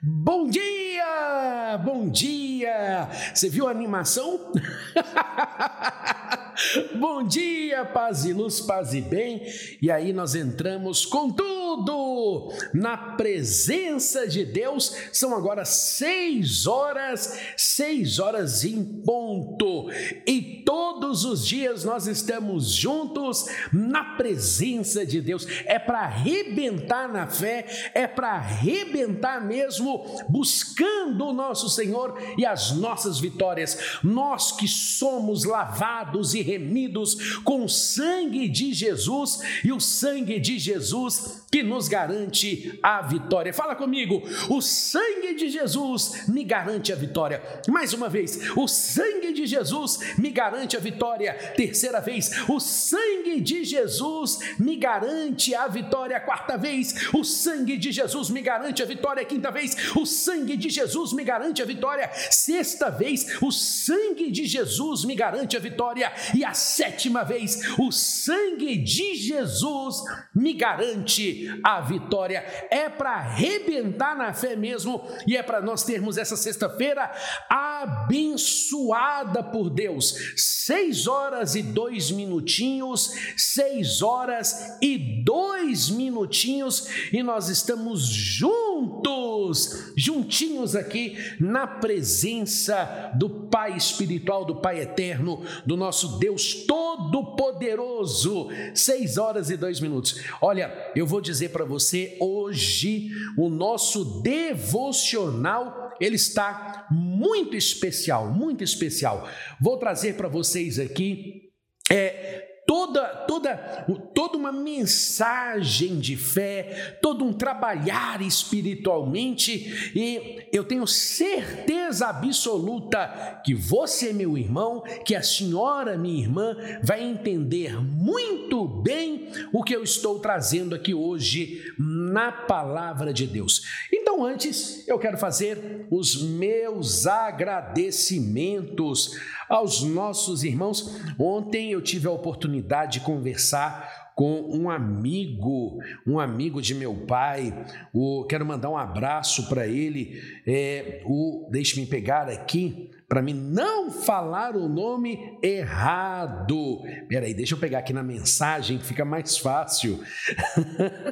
Bom dia! Bom dia! Você viu a animação? Bom dia, paz e luz, paz e bem. E aí nós entramos com tudo na presença de Deus. São agora seis horas, seis horas em ponto. E todos os dias nós estamos juntos na presença de Deus. É para arrebentar na fé, é para arrebentar mesmo, buscando o nosso Senhor e as nossas vitórias. Nós que somos lavados e remidos com o sangue de Jesus e o sangue de Jesus que nos garante a vitória. Fala comigo, o sangue de Jesus me garante a vitória. Mais uma vez, o sangue de Jesus me garante a vitória. Terceira vez, o sangue de Jesus me garante a vitória. Quarta vez, o sangue de Jesus me garante a vitória. Quinta vez, o sangue de Jesus me garante a vitória. Sexta vez, o sangue de Jesus me garante a vitória. E a sétima vez, o sangue de Jesus me garante a vitória. É para arrebentar na fé mesmo e é para nós termos essa sexta-feira abençoada por Deus. Seis horas e dois minutinhos, seis horas e dois minutinhos, e nós estamos juntos, juntinhos aqui na presença do Pai espiritual, do Pai eterno, do nosso Deus Todo-Poderoso. Seis horas e dois minutos. Olha, eu vou dizer para você hoje o nosso devocional ele está muito especial, muito especial. Vou trazer para vocês aqui é, toda, toda, toda uma mensagem de fé, todo um trabalhar espiritualmente, e eu tenho certeza absoluta que você, meu irmão, que a senhora, minha irmã, vai entender muito bem o que eu estou trazendo aqui hoje na palavra de Deus. Então, antes, eu quero fazer os meus agradecimentos aos nossos irmãos. Ontem eu tive a oportunidade de conversar com um amigo, um amigo de meu pai. O, quero mandar um abraço para ele. É, o, deixe-me pegar aqui para mim não falar o nome errado. Peraí, deixa eu pegar aqui na mensagem que fica mais fácil.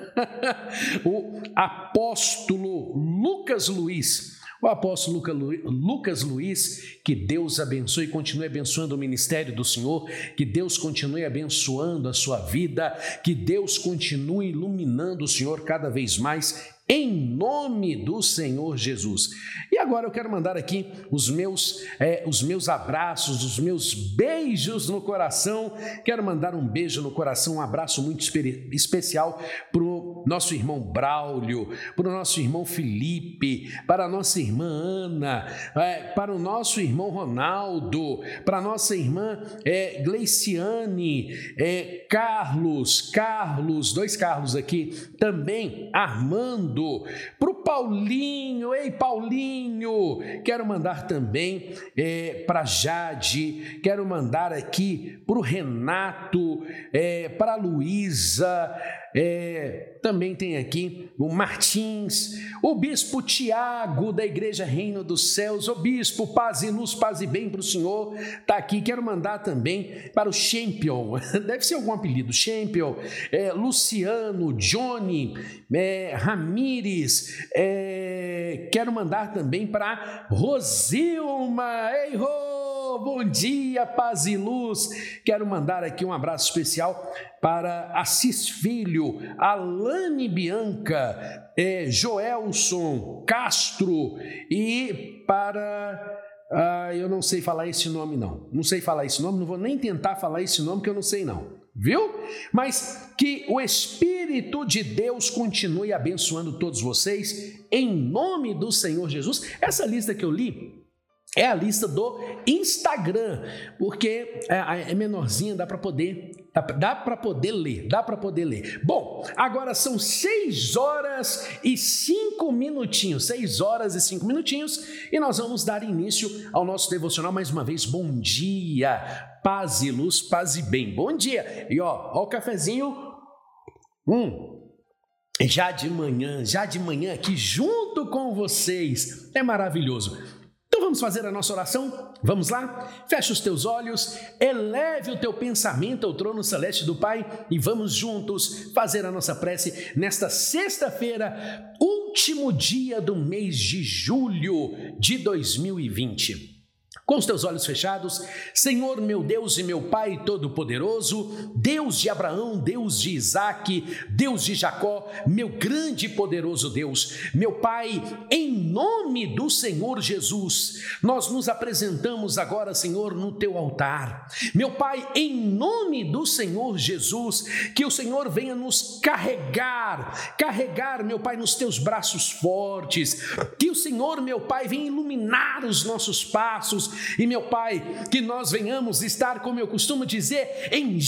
o apóstolo Lucas Luiz o apóstolo Lucas Luiz, que Deus abençoe e continue abençoando o ministério do Senhor, que Deus continue abençoando a sua vida, que Deus continue iluminando o Senhor cada vez mais em nome do Senhor Jesus. E agora eu quero mandar aqui os meus, é, os meus abraços, os meus beijos no coração. Quero mandar um beijo no coração, um abraço muito especial para o nosso irmão Braulio, para o nosso irmão Felipe, para a nossa irmã Ana, é, para o nosso irmão Ronaldo, para a nossa irmã é, Gleiciane, é, Carlos, Carlos, dois Carlos aqui, também Armando para o Paulinho, ei Paulinho, quero mandar também é, para Jade, quero mandar aqui para o Renato, é, para a Luísa, é, também tem aqui o Martins, o bispo Tiago da Igreja Reino dos Céus, o bispo, paz e luz, paz e bem para o Senhor, está aqui. Quero mandar também para o Champion, deve ser algum apelido, Champion, é, Luciano, Johnny, é, Ramires, é, quero mandar também para Rosilma, ei, Rô! Bom dia, paz e luz. Quero mandar aqui um abraço especial para Assis Filho, Alane Bianca, é, Joelson Castro e para. Ah, eu não sei falar esse nome, não. Não sei falar esse nome, não vou nem tentar falar esse nome, que eu não sei, não. Viu? Mas que o Espírito de Deus continue abençoando todos vocês, em nome do Senhor Jesus. Essa lista que eu li é a lista do Instagram, porque é, é menorzinha, dá para poder dá, dá para poder ler, dá para poder ler. Bom, agora são seis horas e cinco minutinhos, seis horas e cinco minutinhos, e nós vamos dar início ao nosso devocional mais uma vez. Bom dia, paz e luz, paz e bem. Bom dia. E ó, ó o cafezinho. Hum, já de manhã, já de manhã aqui junto com vocês. É maravilhoso. Vamos fazer a nossa oração? Vamos lá? Feche os teus olhos, eleve o teu pensamento ao trono celeste do Pai e vamos juntos fazer a nossa prece nesta sexta-feira, último dia do mês de julho de 2020. Com os teus olhos fechados, Senhor meu Deus e meu Pai Todo-Poderoso, Deus de Abraão, Deus de Isaac, Deus de Jacó, meu grande e poderoso Deus, meu Pai, em nome do Senhor Jesus, nós nos apresentamos agora, Senhor, no teu altar. Meu Pai, em nome do Senhor Jesus, que o Senhor venha nos carregar, carregar, meu Pai, nos teus braços fortes, que o Senhor, meu Pai, venha iluminar os nossos passos e meu Pai, que nós venhamos estar, como eu costumo dizer, em,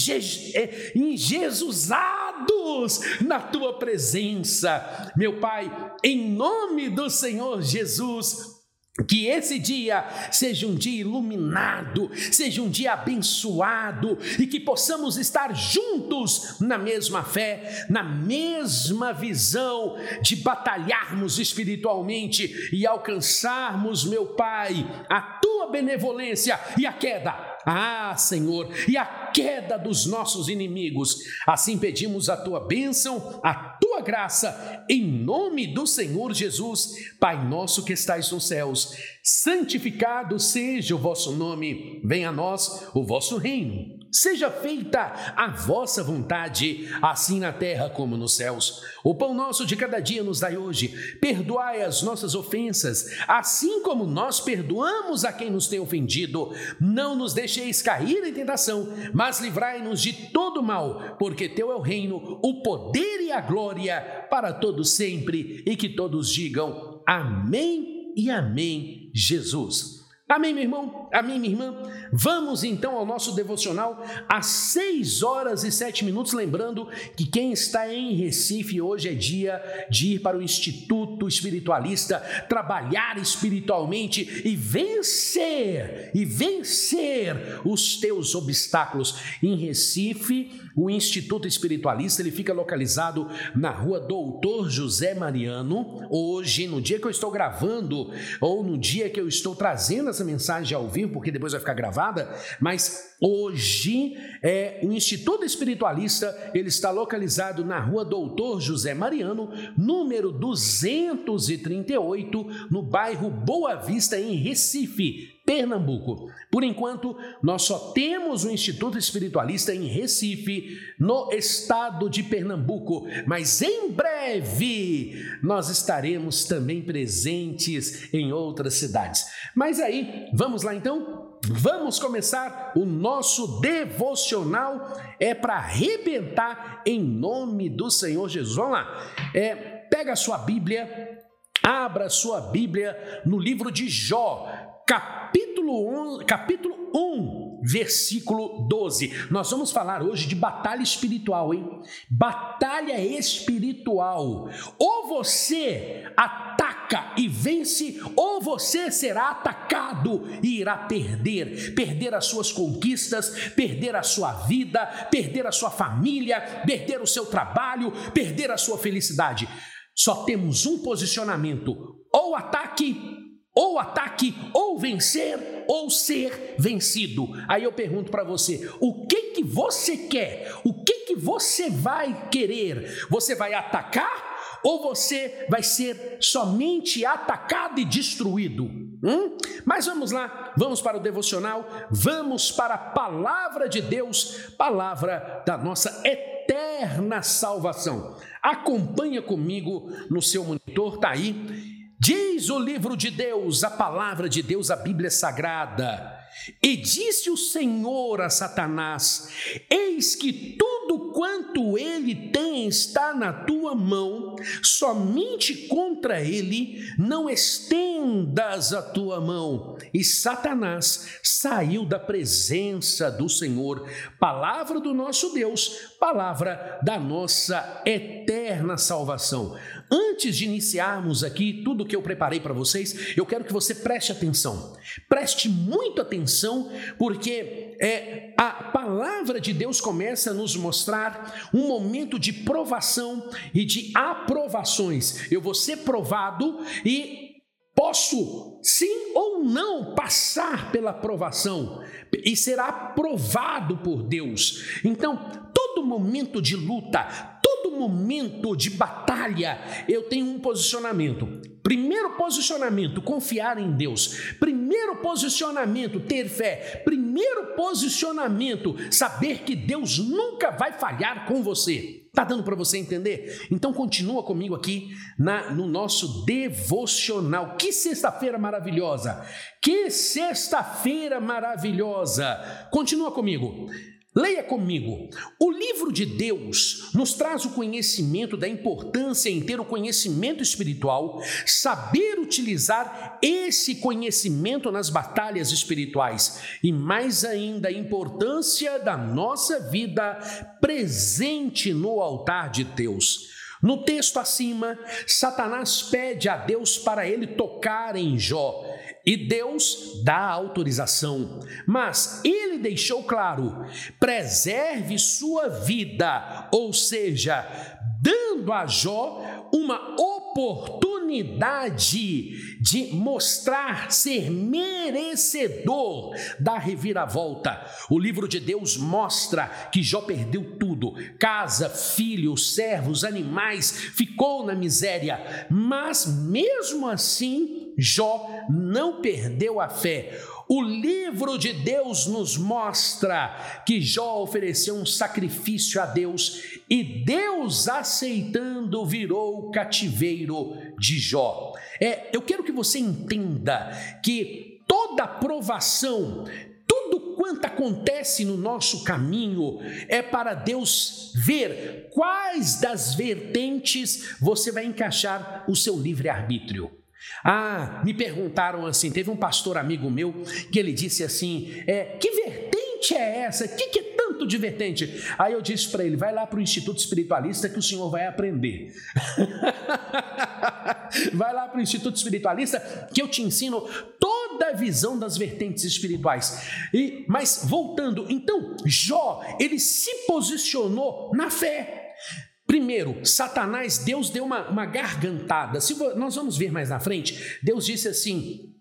é, Jesusados na tua presença. Meu Pai, em nome do Senhor Jesus, que esse dia seja um dia iluminado, seja um dia abençoado e que possamos estar juntos na mesma fé, na mesma visão de batalharmos espiritualmente e alcançarmos, meu Pai, a tua benevolência e a queda. Ah, Senhor, e a queda dos nossos inimigos. Assim pedimos a tua bênção, a graça, em nome do Senhor Jesus, Pai nosso que estais nos céus santificado seja o vosso nome, venha a nós o vosso reino. Seja feita a vossa vontade, assim na terra como nos céus. O pão nosso de cada dia nos dai hoje. Perdoai as nossas ofensas, assim como nós perdoamos a quem nos tem ofendido. Não nos deixeis cair em tentação, mas livrai-nos de todo mal, porque teu é o reino, o poder e a glória para todos sempre, e que todos digam amém e amém, Jesus. Amém, meu irmão? Amém, minha irmã? Vamos então ao nosso devocional às 6 horas e 7 minutos. Lembrando que quem está em Recife hoje é dia de ir para o Instituto Espiritualista, trabalhar espiritualmente e vencer, e vencer os teus obstáculos. Em Recife, o Instituto Espiritualista ele fica localizado na rua Doutor José Mariano. Hoje, no dia que eu estou gravando, ou no dia que eu estou trazendo essa mensagem ao vivo, porque depois vai ficar gravada, mas hoje é, o Instituto Espiritualista ele está localizado na rua Doutor José Mariano, número 238, no bairro Boa Vista, em Recife. Pernambuco. Por enquanto, nós só temos o Instituto Espiritualista em Recife, no estado de Pernambuco, mas em breve nós estaremos também presentes em outras cidades. Mas aí, vamos lá então? Vamos começar o nosso devocional é para arrebentar em nome do Senhor Jesus. Vamos lá. É, pega a sua Bíblia, abra a sua Bíblia no livro de Jó, capítulo 1, capítulo 1, versículo 12. Nós vamos falar hoje de batalha espiritual, hein? Batalha espiritual. Ou você ataca e vence, ou você será atacado e irá perder, perder as suas conquistas, perder a sua vida, perder a sua família, perder o seu trabalho, perder a sua felicidade. Só temos um posicionamento: ou ataque ou ataque, ou vencer, ou ser vencido. Aí eu pergunto para você, o que que você quer? O que que você vai querer? Você vai atacar ou você vai ser somente atacado e destruído? Hum? Mas vamos lá, vamos para o devocional, vamos para a palavra de Deus, palavra da nossa eterna salvação. Acompanha comigo no seu monitor, tá aí. Diz o livro de Deus, a palavra de Deus, a Bíblia Sagrada. E disse o Senhor a Satanás: Eis que tudo quanto ele tem está na tua mão, somente contra ele não estendas a tua mão. E Satanás saiu da presença do Senhor. Palavra do nosso Deus, palavra da nossa eterna salvação. Antes de iniciarmos aqui tudo que eu preparei para vocês, eu quero que você preste atenção. Preste muito atenção, porque é, a palavra de Deus começa a nos mostrar um momento de provação e de aprovações. Eu vou ser provado e posso sim ou não passar pela provação e ser aprovado por Deus. Então, todo momento de luta, todo momento de batalha, eu tenho um posicionamento. Primeiro posicionamento, confiar em Deus. Primeiro posicionamento, ter fé. Primeiro posicionamento, saber que Deus nunca vai falhar com você. Tá dando para você entender? Então continua comigo aqui na, no nosso devocional. Que sexta-feira maravilhosa! Que sexta-feira maravilhosa! Continua comigo. Leia comigo. O livro de Deus nos traz o conhecimento da importância em ter o conhecimento espiritual, saber utilizar esse conhecimento nas batalhas espirituais e, mais ainda, a importância da nossa vida presente no altar de Deus. No texto acima, Satanás pede a Deus para ele tocar em Jó e Deus dá autorização, mas ele deixou claro: preserve sua vida, ou seja, dando a Jó uma oportunidade de mostrar ser merecedor da reviravolta. O livro de Deus mostra que Jó perdeu tudo: casa, filhos, servos, animais, ficou na miséria, mas mesmo assim, Jó não perdeu a fé. O livro de Deus nos mostra que Jó ofereceu um sacrifício a Deus e Deus, aceitando, virou o cativeiro de Jó. É, eu quero que você entenda que toda provação, tudo quanto acontece no nosso caminho é para Deus ver quais das vertentes você vai encaixar o seu livre-arbítrio. Ah, me perguntaram assim: teve um pastor amigo meu que ele disse assim: é, que vertente é essa? O que, que é tanto de vertente? Aí eu disse para ele: vai lá para o Instituto Espiritualista que o senhor vai aprender. vai lá para o Instituto Espiritualista que eu te ensino toda a visão das vertentes espirituais. E, mas voltando, então, Jó, ele se posicionou na fé. Primeiro, Satanás, Deus deu uma, uma gargantada. Se nós vamos ver mais na frente, Deus disse assim: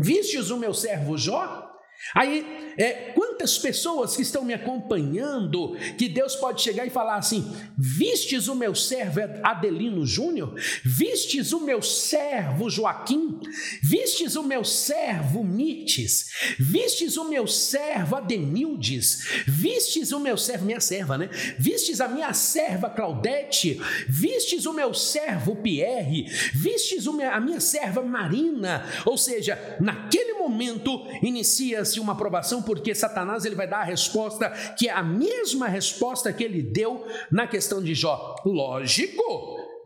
Vistes o meu servo Jó? Aí, é, quantas pessoas que estão me acompanhando, que Deus pode chegar e falar assim: Vistes o meu servo Adelino Júnior? Vistes o meu servo Joaquim? Vistes o meu servo Mites? Vistes o meu servo Ademildes? Vistes o meu servo, minha serva, né? Vistes a minha serva Claudete? Vistes o meu servo Pierre? Vistes a minha serva Marina? Ou seja, naquele momento inicia-se uma aprovação, porque Satanás ele vai dar a resposta que é a mesma resposta que ele deu na questão de Jó. Lógico,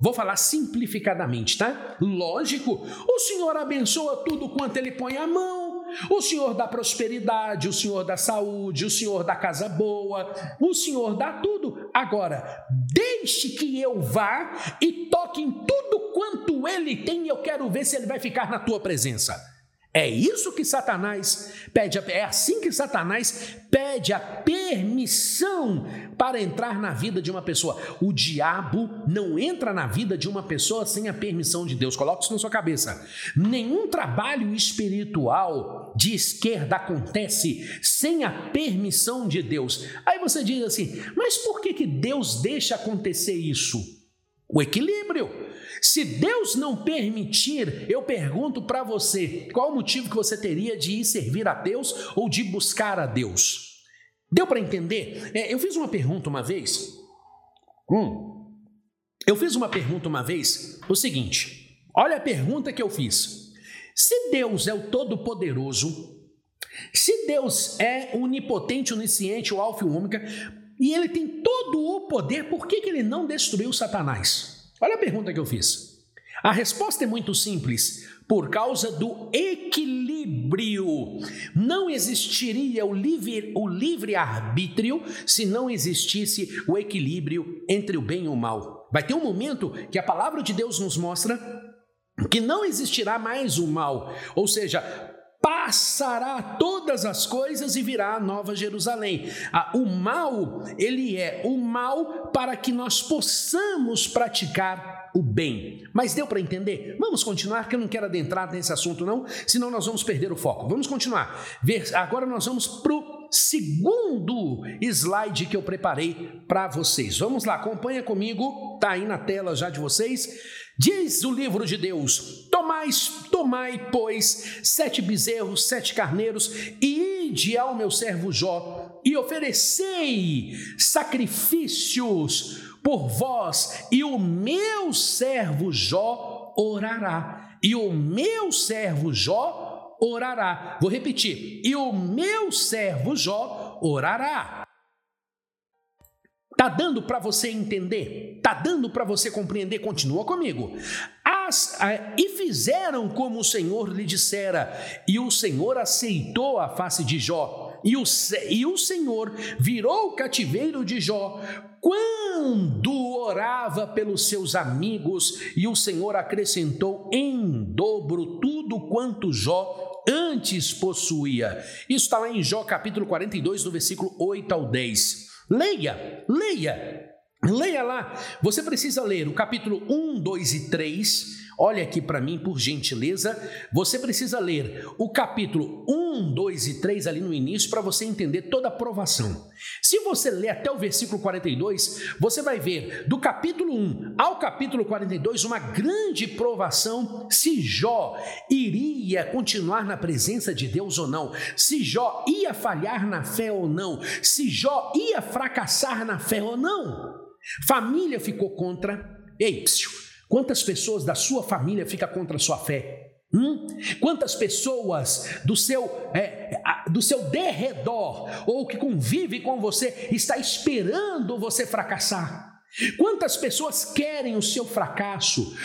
vou falar simplificadamente, tá? Lógico, o Senhor abençoa tudo quanto ele põe a mão. O Senhor dá prosperidade, o Senhor dá saúde, o Senhor dá casa boa, o Senhor dá tudo. Agora, deixe que eu vá e toque em tudo quanto ele tem, eu quero ver se ele vai ficar na tua presença. É isso que Satanás pede, é assim que Satanás pede a permissão para entrar na vida de uma pessoa. O diabo não entra na vida de uma pessoa sem a permissão de Deus. Coloque isso na sua cabeça. Nenhum trabalho espiritual de esquerda acontece sem a permissão de Deus. Aí você diz assim: mas por que, que Deus deixa acontecer isso? O equilíbrio. Se Deus não permitir, eu pergunto para você, qual o motivo que você teria de ir servir a Deus ou de buscar a Deus? Deu para entender? É, eu fiz uma pergunta uma vez. Hum, eu fiz uma pergunta uma vez, o seguinte: olha a pergunta que eu fiz. Se Deus é o Todo-Poderoso, se Deus é onipotente, onisciente, o Alfa e o Ômega, e ele tem todo o poder, por que, que ele não destruiu Satanás? Olha a pergunta que eu fiz. A resposta é muito simples. Por causa do equilíbrio. Não existiria o livre, o livre arbítrio se não existisse o equilíbrio entre o bem e o mal. Vai ter um momento que a palavra de Deus nos mostra que não existirá mais o mal, ou seja, passará todas as coisas e virá a nova Jerusalém. Ah, o mal, ele é o mal para que nós possamos praticar o bem. Mas deu para entender? Vamos continuar, que eu não quero adentrar nesse assunto não, senão nós vamos perder o foco. Vamos continuar. Agora nós vamos para o segundo slide que eu preparei para vocês. Vamos lá, acompanha comigo, tá aí na tela já de vocês. Diz o livro de Deus: Tomai, tomai, pois, sete bezerros, sete carneiros, e ide ao meu servo Jó, e oferecei sacrifícios por vós, e o meu servo Jó orará. E o meu servo Jó orará. Vou repetir: e o meu servo Jó orará. Tá dando para você entender? Tá dando para você compreender? Continua comigo. As, a, e fizeram como o Senhor lhe dissera, e o Senhor aceitou a face de Jó. E o, e o Senhor virou o cativeiro de Jó quando orava pelos seus amigos, e o Senhor acrescentou em dobro tudo quanto Jó antes possuía. Isso está lá em Jó capítulo 42, do versículo 8 ao 10. Leia, leia, leia lá. Você precisa ler o capítulo 1, 2 e 3. Olha aqui para mim, por gentileza. Você precisa ler o capítulo 1, 2 e 3 ali no início para você entender toda a provação. Se você ler até o versículo 42, você vai ver do capítulo 1 ao capítulo 42 uma grande provação se Jó iria continuar na presença de Deus ou não, se Jó ia falhar na fé ou não, se Jó ia fracassar na fé ou não. Família ficou contra. Ei, Quantas pessoas da sua família ficam contra a sua fé? Hum? Quantas pessoas do seu, é, do seu derredor ou que convive com você está esperando você fracassar? Quantas pessoas querem o seu fracasso?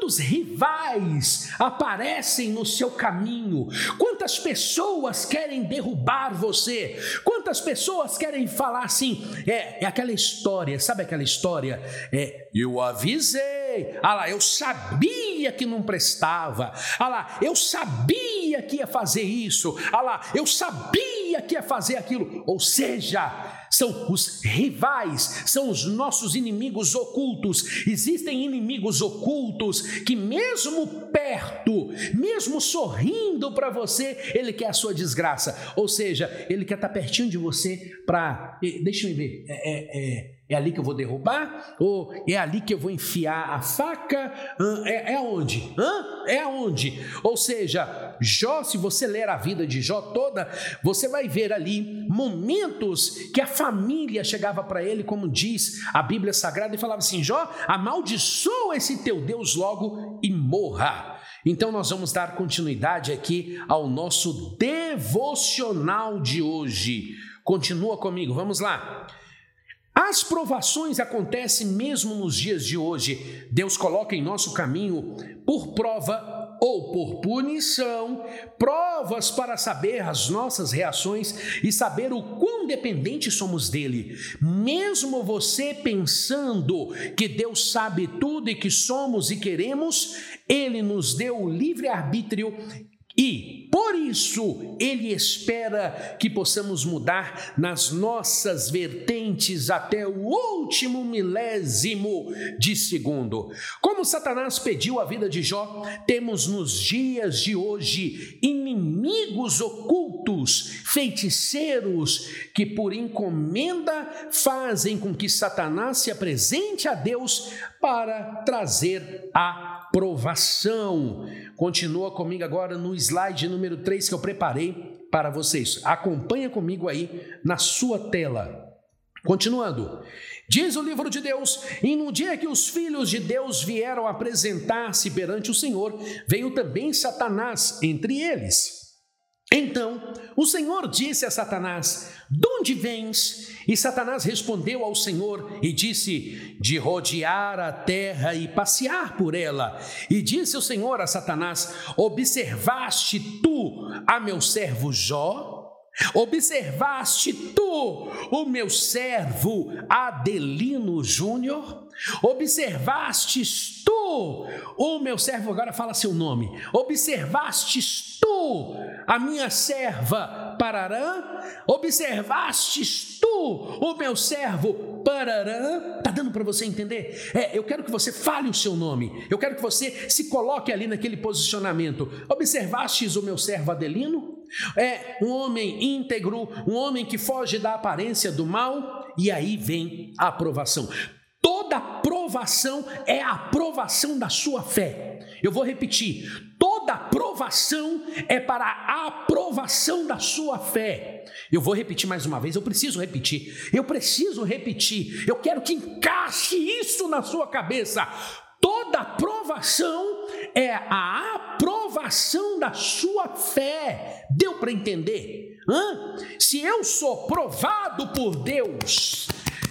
Quantos rivais aparecem no seu caminho? Quantas pessoas querem derrubar você? Quantas pessoas querem falar assim? É, é aquela história, sabe aquela história? É, eu avisei, ah lá, eu sabia que não prestava, ah lá, eu sabia que ia fazer isso, ah lá, eu sabia que ia fazer aquilo. Ou seja, são os rivais, são os nossos inimigos ocultos. Existem inimigos ocultos que, mesmo perto, mesmo sorrindo para você, ele quer a sua desgraça. Ou seja, ele quer estar pertinho de você para. Deixa eu ver. É, é, é é ali que eu vou derrubar? Ou é ali que eu vou enfiar a faca? É, é aonde? Hã? É aonde? Ou seja, Jó, se você ler a vida de Jó toda, você vai ver ali momentos que a família chegava para ele, como diz a Bíblia Sagrada, e falava assim: Jó, amaldiçoa esse teu Deus logo e morra. Então, nós vamos dar continuidade aqui ao nosso devocional de hoje. Continua comigo, vamos lá. As provações acontecem mesmo nos dias de hoje. Deus coloca em nosso caminho por prova ou por punição, provas para saber as nossas reações e saber o quão dependentes somos dele. Mesmo você pensando que Deus sabe tudo e que somos e queremos, ele nos deu o livre arbítrio e, por isso, Ele espera que possamos mudar nas nossas vertentes até o último milésimo de segundo. Como Satanás pediu a vida de Jó, temos nos dias de hoje inimigos ocultos, feiticeiros, que por encomenda fazem com que Satanás se apresente a Deus para trazer a provação. Continua comigo agora no slide número 3 que eu preparei para vocês. Acompanha comigo aí na sua tela. Continuando, diz o livro de Deus: E no dia que os filhos de Deus vieram apresentar-se perante o Senhor, veio também Satanás entre eles. Então o Senhor disse a Satanás: De onde vens? E Satanás respondeu ao Senhor e disse: De rodear a terra e passear por ela. E disse o Senhor a Satanás: Observaste tu a meu servo Jó? Observaste tu o meu servo Adelino Júnior? Observastes tu o meu servo, agora fala seu nome. Observastes tu a minha serva Pararã? Observastes tu o meu servo Pararã? Tá dando para você entender? É, eu quero que você fale o seu nome. Eu quero que você se coloque ali naquele posicionamento. Observastes o meu servo Adelino? É um homem íntegro, um homem que foge da aparência do mal, e aí vem a aprovação. Toda aprovação é a aprovação da sua fé. Eu vou repetir: toda aprovação é para a aprovação da sua fé. Eu vou repetir mais uma vez, eu preciso repetir, eu preciso repetir, eu quero que encaixe isso na sua cabeça. Toda aprovação é a aprovação da sua fé. Deu para entender? Hã? Se eu sou provado por Deus,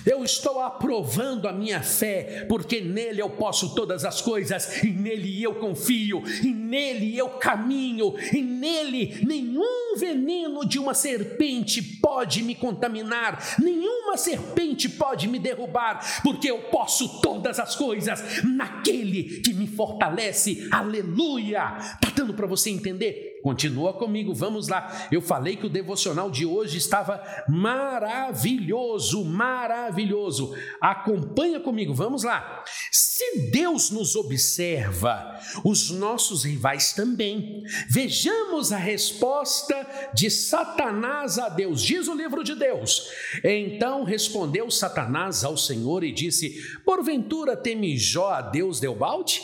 eu estou aprovando a minha fé, porque nele eu posso todas as coisas, e nele eu confio, e nele eu caminho, e nele nenhum veneno de uma serpente pode me contaminar, nenhuma serpente pode me derrubar, porque eu posso todas as coisas naquele que me fortalece. Aleluia! Tá dando para você entender? Continua comigo, vamos lá. Eu falei que o devocional de hoje estava maravilhoso, maravilhoso. Acompanha comigo, vamos lá. Se Deus nos observa, os nossos rivais também. Vejamos a resposta de Satanás a Deus. Diz o livro de Deus. Então respondeu Satanás ao Senhor e disse: Porventura teme Jó a Deus deu balde?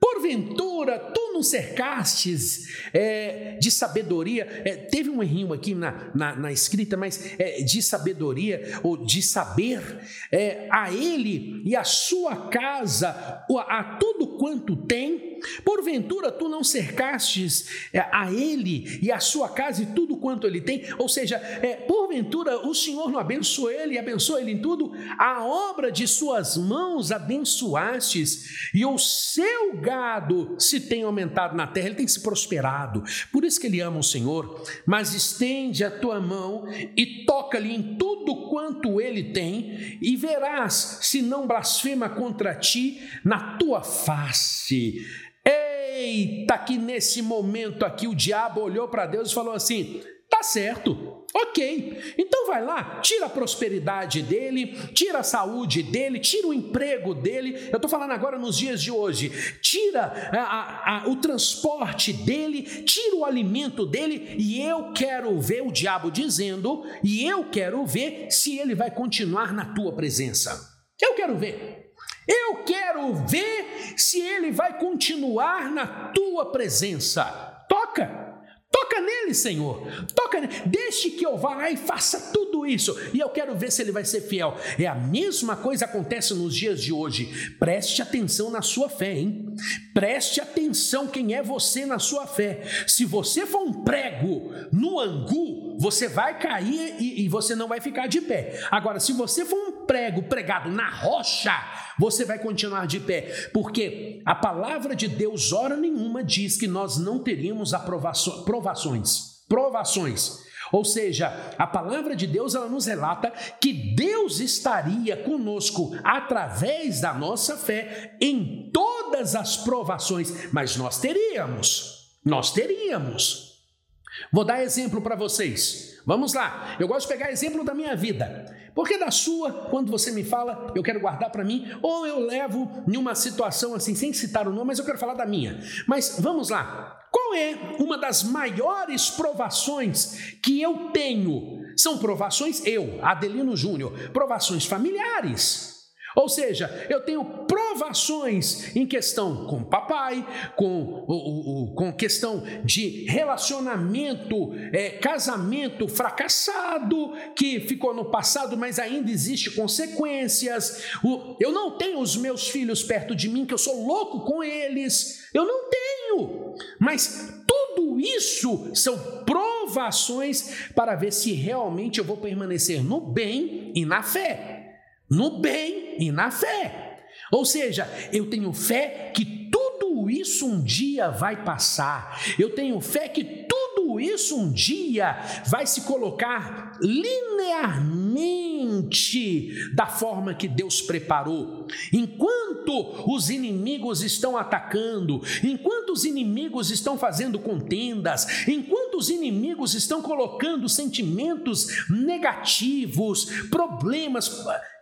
Porventura, tu não cercastes é, de sabedoria, é, teve um errinho aqui na, na, na escrita, mas é, de sabedoria ou de saber, é, a ele e a sua casa, a tudo quanto tem, Porventura tu não cercastes é, a ele e a sua casa e tudo quanto ele tem? Ou seja, é, porventura o Senhor não abençoou ele e abençoou ele em tudo? A obra de suas mãos abençoastes e o seu gado se tem aumentado na terra, ele tem se prosperado. Por isso que ele ama o Senhor. Mas estende a tua mão e toca-lhe em tudo quanto ele tem e verás se não blasfema contra ti na tua face. Eita, que nesse momento aqui o diabo olhou para Deus e falou assim: certo, ok, então vai lá, tira a prosperidade dele, tira a saúde dele, tira o emprego dele. Eu estou falando agora nos dias de hoje, tira a, a, a, o transporte dele, tira o alimento dele, e eu quero ver o diabo dizendo, e eu quero ver se ele vai continuar na tua presença. Eu quero ver. Eu quero ver se ele vai continuar na tua presença. Toca, toca nele, Senhor. Toca nele. Deixe que eu vá lá e faça tudo isso. E eu quero ver se ele vai ser fiel. É a mesma coisa acontece nos dias de hoje. Preste atenção na sua fé, hein? Preste atenção quem é você na sua fé. Se você for um prego no angu, você vai cair e, e você não vai ficar de pé. Agora, se você for um prego pregado na rocha, você vai continuar de pé, porque a palavra de Deus, hora nenhuma, diz que nós não teríamos provações. Provações. Ou seja, a palavra de Deus ela nos relata que Deus estaria conosco através da nossa fé em todas as provações, mas nós teríamos, nós teríamos. Vou dar exemplo para vocês. Vamos lá, eu gosto de pegar exemplo da minha vida. Porque da sua, quando você me fala, eu quero guardar para mim, ou eu levo em uma situação assim, sem citar o nome, mas eu quero falar da minha. Mas vamos lá. Qual é uma das maiores provações que eu tenho? São provações, eu, Adelino Júnior, provações familiares. Ou seja, eu tenho provações em questão com papai, com, o, com questão de relacionamento, é, casamento fracassado, que ficou no passado, mas ainda existe consequências. Eu não tenho os meus filhos perto de mim, que eu sou louco com eles. Eu não tenho. Mas tudo isso são provações para ver se realmente eu vou permanecer no bem e na fé no bem e na fé. Ou seja, eu tenho fé que tudo isso um dia vai passar. Eu tenho fé que tudo isso um dia vai se colocar linearmente da forma que Deus preparou. Enquanto os inimigos estão atacando, enquanto os inimigos estão fazendo contendas, enquanto os inimigos estão colocando sentimentos negativos, problemas,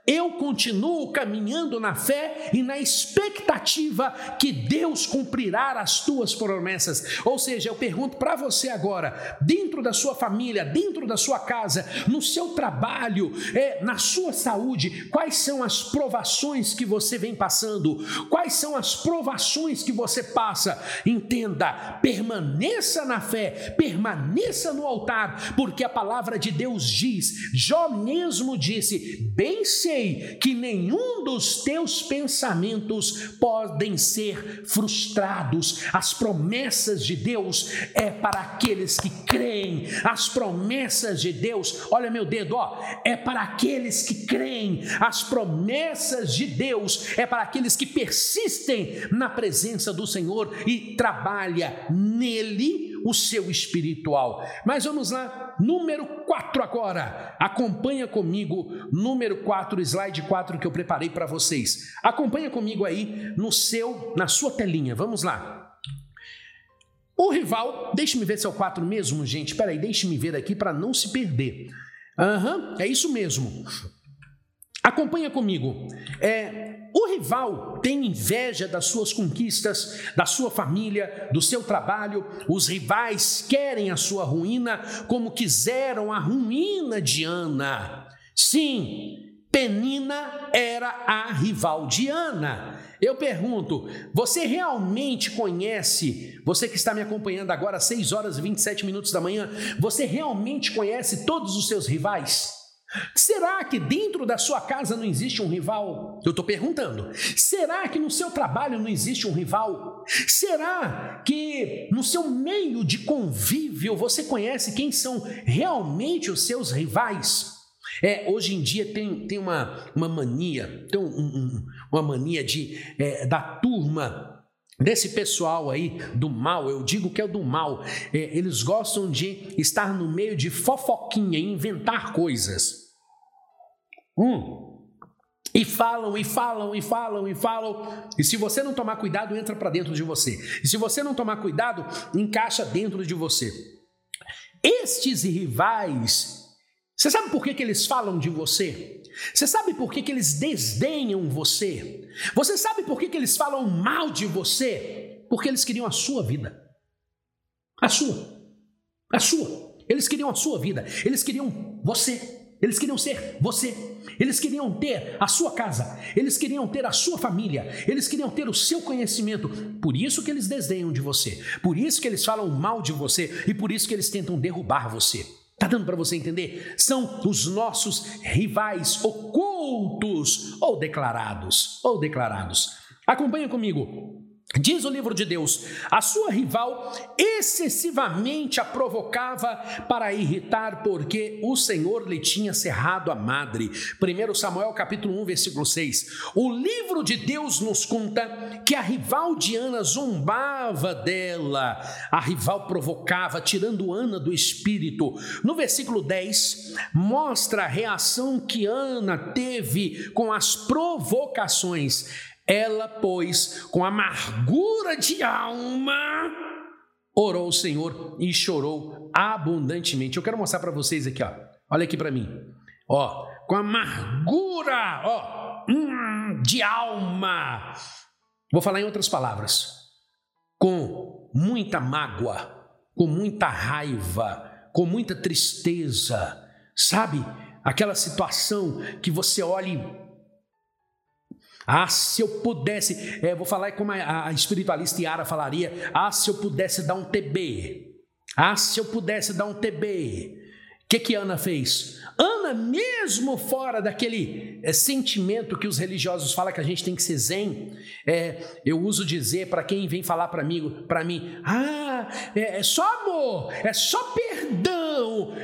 eu continuo caminhando na fé e na expectativa que Deus cumprirá as tuas promessas. Ou seja, eu pergunto para você agora, dentro da sua família, dentro da sua casa, no seu trabalho, é, na sua saúde, quais são as provações que você vem passando? Quais são as provações que você passa? Entenda, permaneça na fé, permaneça no altar, porque a palavra de Deus diz, Jó mesmo disse, bem sei sei que nenhum dos teus pensamentos podem ser frustrados. As promessas de Deus é para aqueles que creem. As promessas de Deus, olha meu dedo, ó, é para aqueles que creem. As promessas de Deus é para aqueles que persistem na presença do Senhor e trabalha nele o seu espiritual. Mas vamos lá, número 4 agora. Acompanha comigo, número 4, slide 4 que eu preparei para vocês. Acompanha comigo aí no seu, na sua telinha. Vamos lá. O rival, deixe-me ver se é o 4 mesmo, gente. Peraí, deixe-me ver aqui para não se perder. Aham, uhum, é isso mesmo. Acompanha comigo. É, o rival tem inveja das suas conquistas, da sua família, do seu trabalho. Os rivais querem a sua ruína como quiseram a ruína de Ana. Sim, Penina era a rival de Ana. Eu pergunto, você realmente conhece, você que está me acompanhando agora às 6 horas e 27 minutos da manhã, você realmente conhece todos os seus rivais? Será que dentro da sua casa não existe um rival? Eu estou perguntando. Será que no seu trabalho não existe um rival? Será que no seu meio de convívio você conhece quem são realmente os seus rivais? É, hoje em dia tem, tem uma, uma mania, tem um, um, uma mania de, é, da turma desse pessoal aí do mal, eu digo que é do mal, é, eles gostam de estar no meio de fofoquinha, inventar coisas. Hum. E falam, e falam, e falam, e falam. E se você não tomar cuidado, entra para dentro de você. E se você não tomar cuidado, encaixa dentro de você. Estes rivais, você sabe por que, que eles falam de você? Você sabe por que, que eles desdenham você? Você sabe por que, que eles falam mal de você? Porque eles queriam a sua vida. A sua. A sua. Eles queriam a sua vida. Eles queriam você. Eles queriam ser você. Eles queriam ter a sua casa. Eles queriam ter a sua família. Eles queriam ter o seu conhecimento. Por isso que eles desdenham de você. Por isso que eles falam mal de você e por isso que eles tentam derrubar você. Tá dando para você entender? São os nossos rivais ocultos ou declarados, ou declarados. Acompanha comigo. Diz o livro de Deus: a sua rival excessivamente a provocava para irritar, porque o Senhor lhe tinha cerrado a madre. 1 Samuel capítulo 1, versículo 6. O livro de Deus nos conta que a rival de Ana zombava dela, a rival provocava, tirando Ana do espírito. No versículo 10, mostra a reação que Ana teve com as provocações ela, pois, com amargura de alma, orou ao Senhor e chorou abundantemente. Eu quero mostrar para vocês aqui, ó. Olha aqui para mim. Ó, com amargura, ó, hum, de alma. Vou falar em outras palavras. Com muita mágoa, com muita raiva, com muita tristeza. Sabe? Aquela situação que você olha ah, se eu pudesse, é, vou falar como a, a espiritualista Yara falaria: ah, se eu pudesse dar um TB. Ah, se eu pudesse dar um TB. Que, que Ana fez? Ana, mesmo fora daquele é, sentimento que os religiosos falam que a gente tem que ser zen, é, eu uso dizer para quem vem falar para mim, para mim, ah, é, é só amor, é só perdão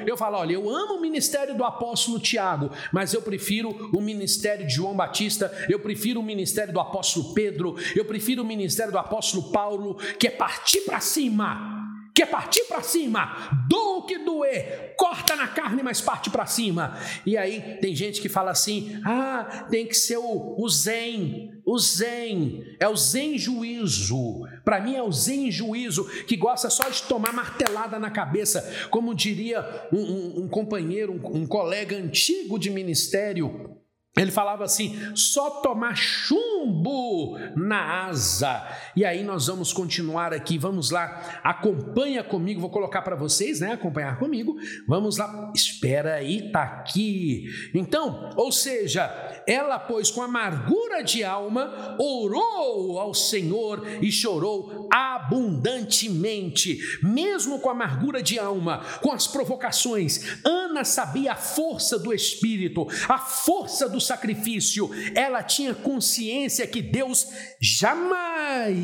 eu falo, olha, eu amo o ministério do apóstolo Tiago, mas eu prefiro o ministério de João Batista, eu prefiro o ministério do apóstolo Pedro, eu prefiro o ministério do apóstolo Paulo, que é partir para cima quer partir para cima, do o que doer, corta na carne, mas parte para cima. E aí tem gente que fala assim: ah, tem que ser o, o zen, o zen, é o zen juízo. Para mim é o zen juízo que gosta só de tomar martelada na cabeça, como diria um, um, um companheiro, um, um colega antigo de ministério. Ele falava assim: só tomar chumbo na asa. E aí nós vamos continuar aqui, vamos lá, acompanha comigo, vou colocar para vocês, né? Acompanhar comigo. Vamos lá, espera aí, tá aqui. Então, ou seja, ela, pois, com amargura de alma, orou ao Senhor e chorou abundantemente, mesmo com amargura de alma, com as provocações. Ana sabia a força do Espírito, a força do sacrifício. Ela tinha consciência que Deus jamais,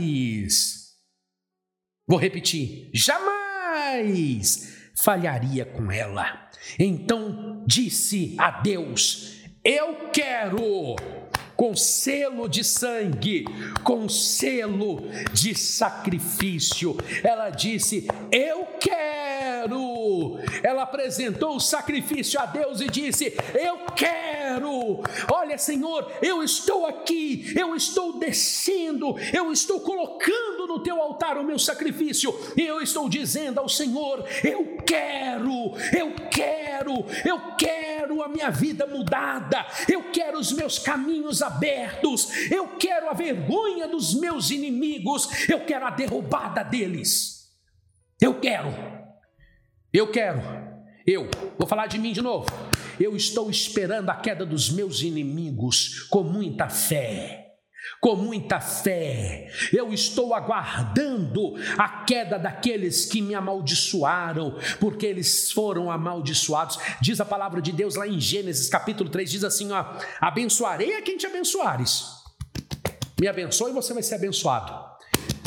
vou repetir, jamais falharia com ela. Então disse a Deus: Eu quero com selo de sangue, com selo de sacrifício. Ela disse: Eu quero. Ela apresentou o sacrifício a Deus e disse: Eu quero. Olha, Senhor, eu estou aqui, eu estou descendo, eu estou colocando no teu altar o meu sacrifício, e eu estou dizendo ao Senhor: Eu quero, eu quero, eu quero a minha vida mudada, eu quero os meus caminhos abertos, eu quero a vergonha dos meus inimigos, eu quero a derrubada deles. Eu quero, eu quero, eu, vou falar de mim de novo. Eu estou esperando a queda dos meus inimigos com muita fé com muita fé. Eu estou aguardando a queda daqueles que me amaldiçoaram, porque eles foram amaldiçoados. Diz a palavra de Deus lá em Gênesis capítulo 3, diz assim, ó: "Abençoarei a quem te abençoares". Me abençoe e você vai ser abençoado.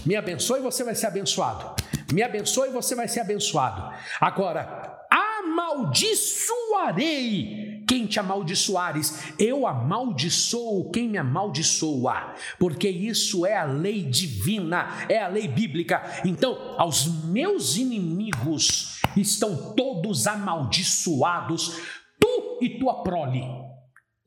Me abençoe e você vai ser abençoado. Me abençoe e você vai ser abençoado. Agora, amaldiçoarei quem te amaldiçoares, eu amaldiçoo quem me amaldiçoa, porque isso é a lei divina, é a lei bíblica. Então, aos meus inimigos estão todos amaldiçoados, tu e tua prole,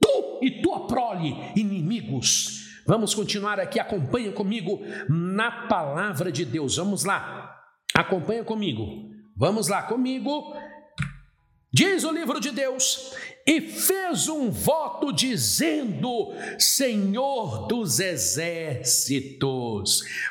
tu e tua prole, inimigos. Vamos continuar aqui, acompanha comigo na palavra de Deus. Vamos lá, acompanha comigo. Vamos lá comigo. Diz o livro de Deus: e fez um voto dizendo: Senhor dos exércitos.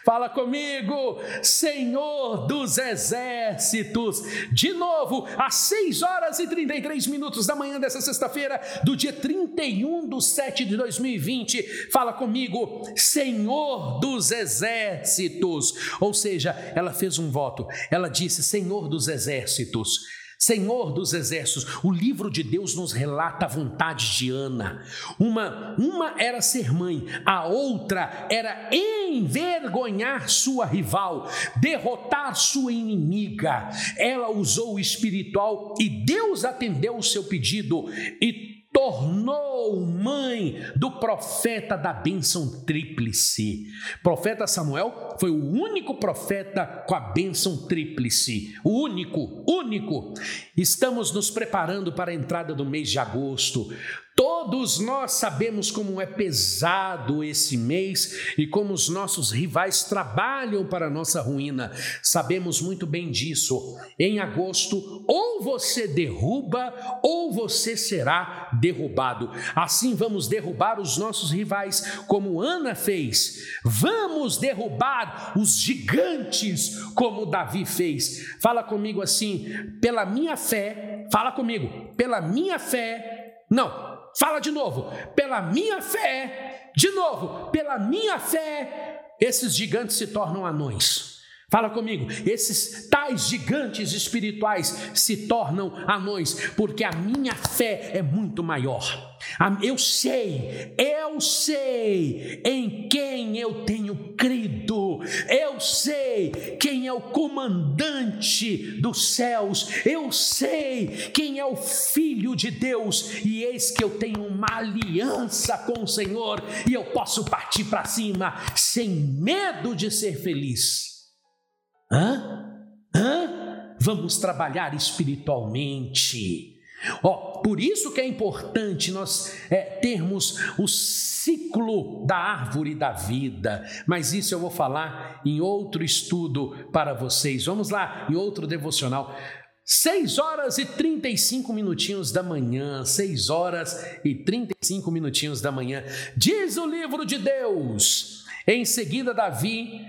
Fala comigo, Senhor dos exércitos. De novo, às 6 horas e 33 minutos da manhã dessa sexta-feira, do dia 31 de 7 de 2020. Fala comigo, Senhor dos exércitos. Ou seja, ela fez um voto. Ela disse: Senhor dos exércitos Senhor dos exércitos, o livro de Deus nos relata a vontade de Ana. Uma, uma era ser mãe, a outra era envergonhar sua rival, derrotar sua inimiga. Ela usou o espiritual e Deus atendeu o seu pedido e tornou mãe do profeta da bênção tríplice. Profeta Samuel foi o único profeta com a bênção tríplice. O único, único. Estamos nos preparando para a entrada do mês de agosto. Todos nós sabemos como é pesado esse mês e como os nossos rivais trabalham para a nossa ruína. Sabemos muito bem disso. Em agosto, ou você derruba ou você será derrubado. Assim vamos derrubar os nossos rivais, como Ana fez. Vamos derrubar os gigantes, como Davi fez. Fala comigo assim, pela minha fé, fala comigo, pela minha fé. Não, Fala de novo. Pela minha fé, de novo, pela minha fé, esses gigantes se tornam anões. Fala comigo, esses tais gigantes espirituais se tornam anões, porque a minha fé é muito maior. Eu sei, eu sei em quem eu tenho crido, eu sei quem é o comandante dos céus, eu sei quem é o Filho de Deus, e eis que eu tenho uma aliança com o Senhor, e eu posso partir para cima sem medo de ser feliz. Hã? Hã? Vamos trabalhar espiritualmente. Ó, por isso que é importante nós é, termos o ciclo da árvore da vida, mas isso eu vou falar em outro estudo para vocês. Vamos lá, em outro devocional. 6 horas e 35 minutinhos da manhã, 6 horas e 35 minutinhos da manhã, diz o livro de Deus. Em seguida, Davi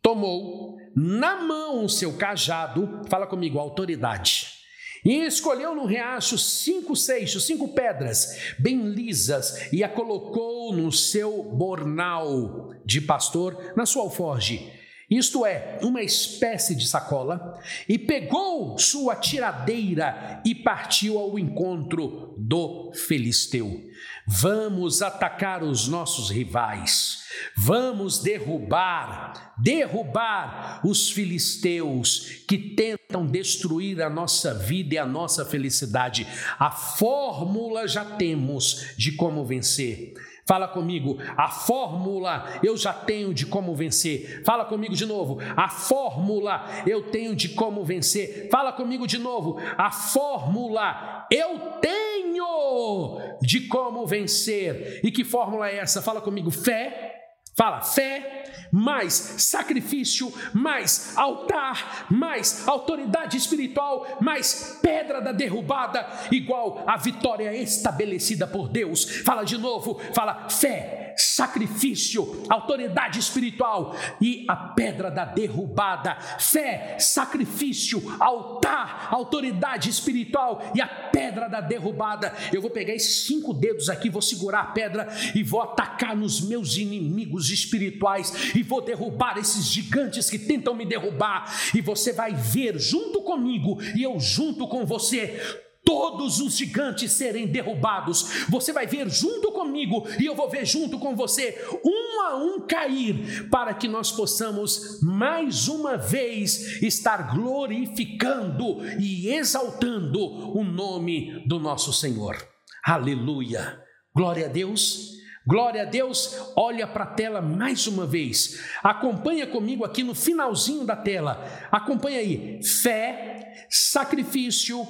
tomou na mão o seu cajado, fala comigo, autoridade e escolheu no riacho cinco seixos, cinco pedras, bem lisas, e a colocou no seu bornal de pastor, na sua alforge isto é, uma espécie de sacola, e pegou sua tiradeira e partiu ao encontro do filisteu. Vamos atacar os nossos rivais, vamos derrubar, derrubar os filisteus que tentam destruir a nossa vida e a nossa felicidade. A fórmula já temos de como vencer. Fala comigo, a fórmula eu já tenho de como vencer. Fala comigo de novo, a fórmula eu tenho de como vencer. Fala comigo de novo, a fórmula eu tenho de como vencer. E que fórmula é essa? Fala comigo, fé. Fala, fé, mais sacrifício, mais altar, mais autoridade espiritual, mais pedra da derrubada, igual a vitória estabelecida por Deus. Fala de novo, fala fé, sacrifício, autoridade espiritual e a pedra da derrubada. Fé, sacrifício, altar, autoridade espiritual e a pedra da derrubada. Eu vou pegar esses cinco dedos aqui, vou segurar a pedra e vou atacar nos meus inimigos espirituais e vou derrubar esses gigantes que tentam me derrubar. E você vai ver junto comigo e eu junto com você todos os gigantes serem derrubados. Você vai ver junto comigo e eu vou ver junto com você, um a um cair, para que nós possamos mais uma vez estar glorificando e exaltando o nome do nosso Senhor. Aleluia! Glória a Deus. Glória a Deus, olha para a tela mais uma vez. Acompanha comigo aqui no finalzinho da tela. Acompanha aí. Fé, sacrifício,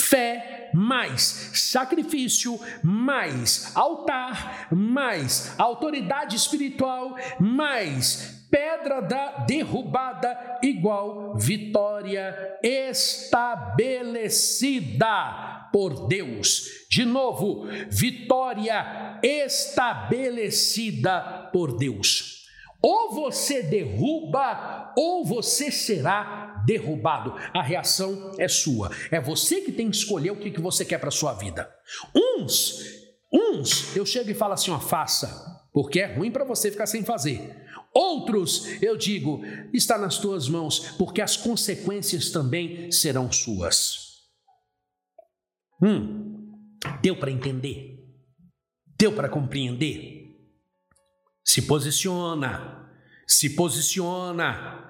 fé mais sacrifício, mais altar, mais autoridade espiritual, mais pedra da derrubada, igual vitória estabelecida por Deus. De novo, vitória estabelecida por Deus. Ou você derruba, ou você será derrubado. A reação é sua. É você que tem que escolher o que, você quer para a sua vida. Uns, uns, eu chego e falo assim: ó, faça, porque é ruim para você ficar sem fazer. Outros, eu digo, está nas tuas mãos, porque as consequências também serão suas. Hum, deu para entender? Deu para compreender? Se posiciona, se posiciona.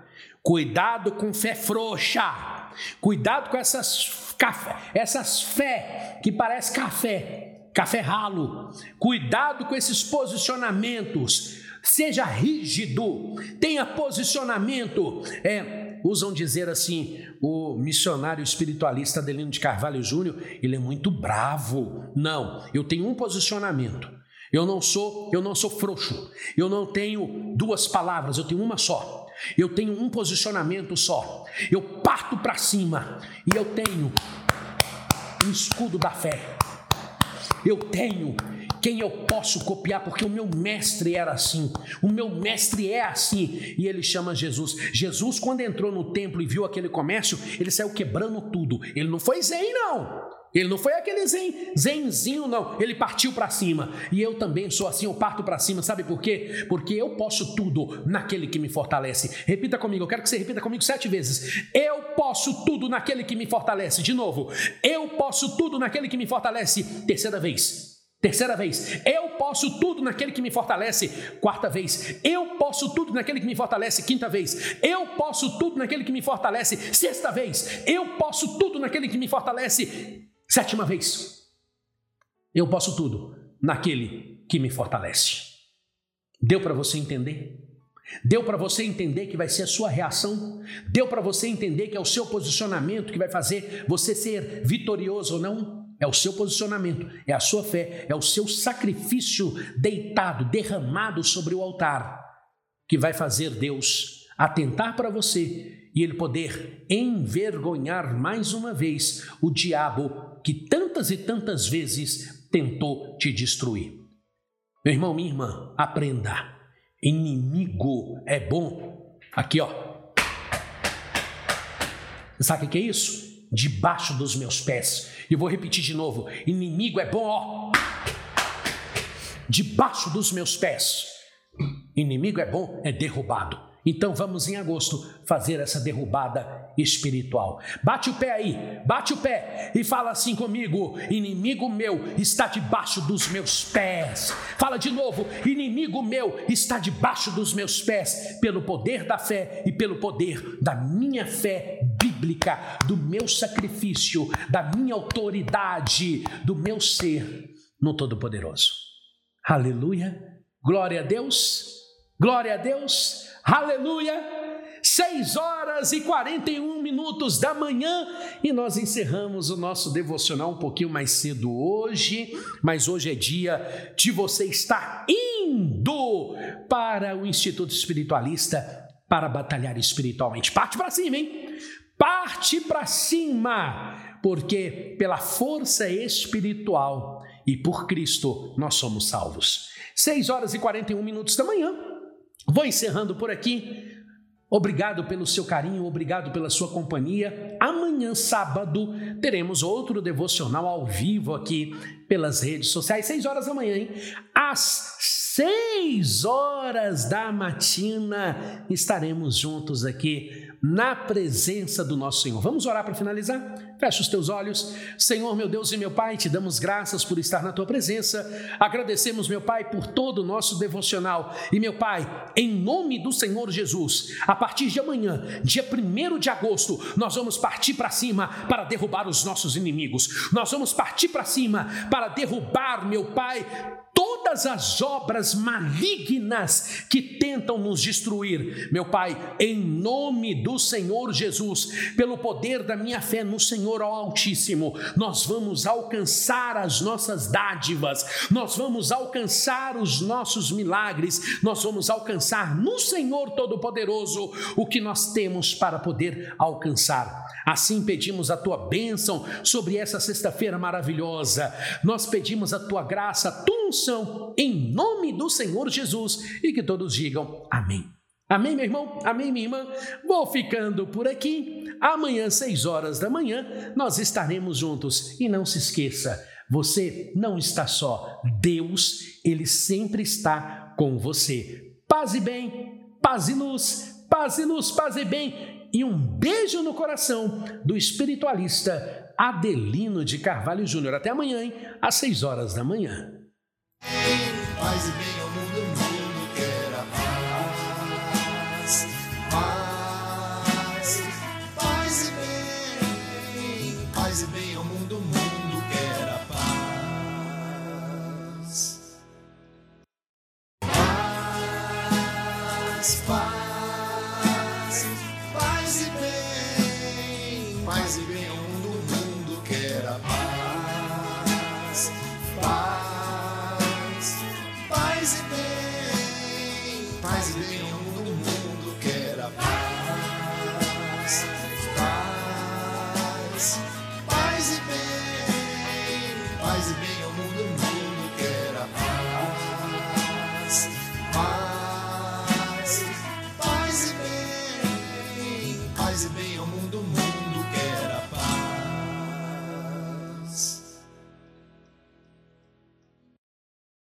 Cuidado com fé frouxa. Cuidado com essas café, essas fé que parece café, café ralo. Cuidado com esses posicionamentos. Seja rígido, tenha posicionamento. É, usam dizer assim, o missionário espiritualista Adelino de Carvalho Júnior, ele é muito bravo. Não, eu tenho um posicionamento. Eu não sou, eu não sou frouxo. Eu não tenho duas palavras, eu tenho uma só. Eu tenho um posicionamento só. Eu parto para cima e eu tenho um escudo da fé. Eu tenho quem eu posso copiar, porque o meu mestre era assim, o meu mestre é assim, e ele chama Jesus. Jesus, quando entrou no templo e viu aquele comércio, ele saiu quebrando tudo. Ele não foi zen, não. Ele não foi aquele zen, zenzinho, não. Ele partiu para cima. E eu também sou assim, eu parto para cima. Sabe por quê? Porque eu posso tudo naquele que me fortalece. Repita comigo, eu quero que você repita comigo sete vezes. Eu posso tudo naquele que me fortalece. De novo, eu posso tudo naquele que me fortalece. Terceira vez. Terceira vez, eu posso tudo naquele que me fortalece. Quarta vez, eu posso tudo naquele que me fortalece. Quinta vez, eu posso tudo naquele que me fortalece. Sexta vez, eu posso tudo naquele que me fortalece. Sétima vez, eu posso tudo naquele que me fortalece. Deu para você entender? Deu para você entender que vai ser a sua reação? Deu para você entender que é o seu posicionamento que vai fazer você ser vitorioso ou não? É o seu posicionamento, é a sua fé, é o seu sacrifício deitado, derramado sobre o altar, que vai fazer Deus atentar para você e ele poder envergonhar mais uma vez o diabo que tantas e tantas vezes tentou te destruir. Meu irmão, minha irmã, aprenda. Inimigo é bom. Aqui, ó. Sabe o que é isso? Debaixo dos meus pés. E vou repetir de novo: inimigo é bom, ó. Debaixo dos meus pés. Inimigo é bom, é derrubado. Então vamos em agosto fazer essa derrubada espiritual. Bate o pé aí, bate o pé e fala assim comigo: inimigo meu está debaixo dos meus pés. Fala de novo: inimigo meu está debaixo dos meus pés, pelo poder da fé e pelo poder da minha fé bíblica, do meu sacrifício, da minha autoridade, do meu ser no Todo-Poderoso. Aleluia, glória a Deus, glória a Deus. Aleluia! 6 horas e 41 minutos da manhã e nós encerramos o nosso devocional um pouquinho mais cedo hoje, mas hoje é dia de você estar indo para o Instituto Espiritualista para batalhar espiritualmente. Parte para cima, hein? Parte para cima, porque pela força espiritual e por Cristo nós somos salvos. 6 horas e 41 minutos da manhã. Vou encerrando por aqui. Obrigado pelo seu carinho, obrigado pela sua companhia. Amanhã, sábado, teremos outro devocional ao vivo aqui pelas redes sociais, seis horas da manhã, hein? Às seis horas da matina estaremos juntos aqui na presença do nosso Senhor. Vamos orar para finalizar? Fecha os teus olhos. Senhor, meu Deus e meu Pai, te damos graças por estar na tua presença. Agradecemos, meu Pai, por todo o nosso devocional. E, meu Pai, em nome do Senhor Jesus, a partir de amanhã, dia 1 de agosto, nós vamos partir para cima para derrubar os nossos inimigos. Nós vamos partir para cima para derrubar, meu Pai, todas as obras malignas que tentam nos destruir. Meu Pai, em nome do Senhor Jesus, pelo poder da minha fé no Senhor Altíssimo, nós vamos alcançar as nossas dádivas, nós vamos alcançar os nossos milagres, nós vamos alcançar no Senhor Todo-Poderoso o que nós temos para poder alcançar. Assim pedimos a tua bênção sobre essa sexta-feira maravilhosa. Nós pedimos a tua graça, a tua unção, em nome do Senhor Jesus, e que todos digam amém. Amém, meu irmão? Amém, minha irmã? Vou ficando por aqui. Amanhã, seis horas da manhã, nós estaremos juntos. E não se esqueça, você não está só. Deus, Ele sempre está com você. Paz e bem, paz e luz, paz e luz, paz e bem. E um beijo no coração do espiritualista Adelino de Carvalho Júnior. Até amanhã, hein? às seis horas da manhã. Paz e bem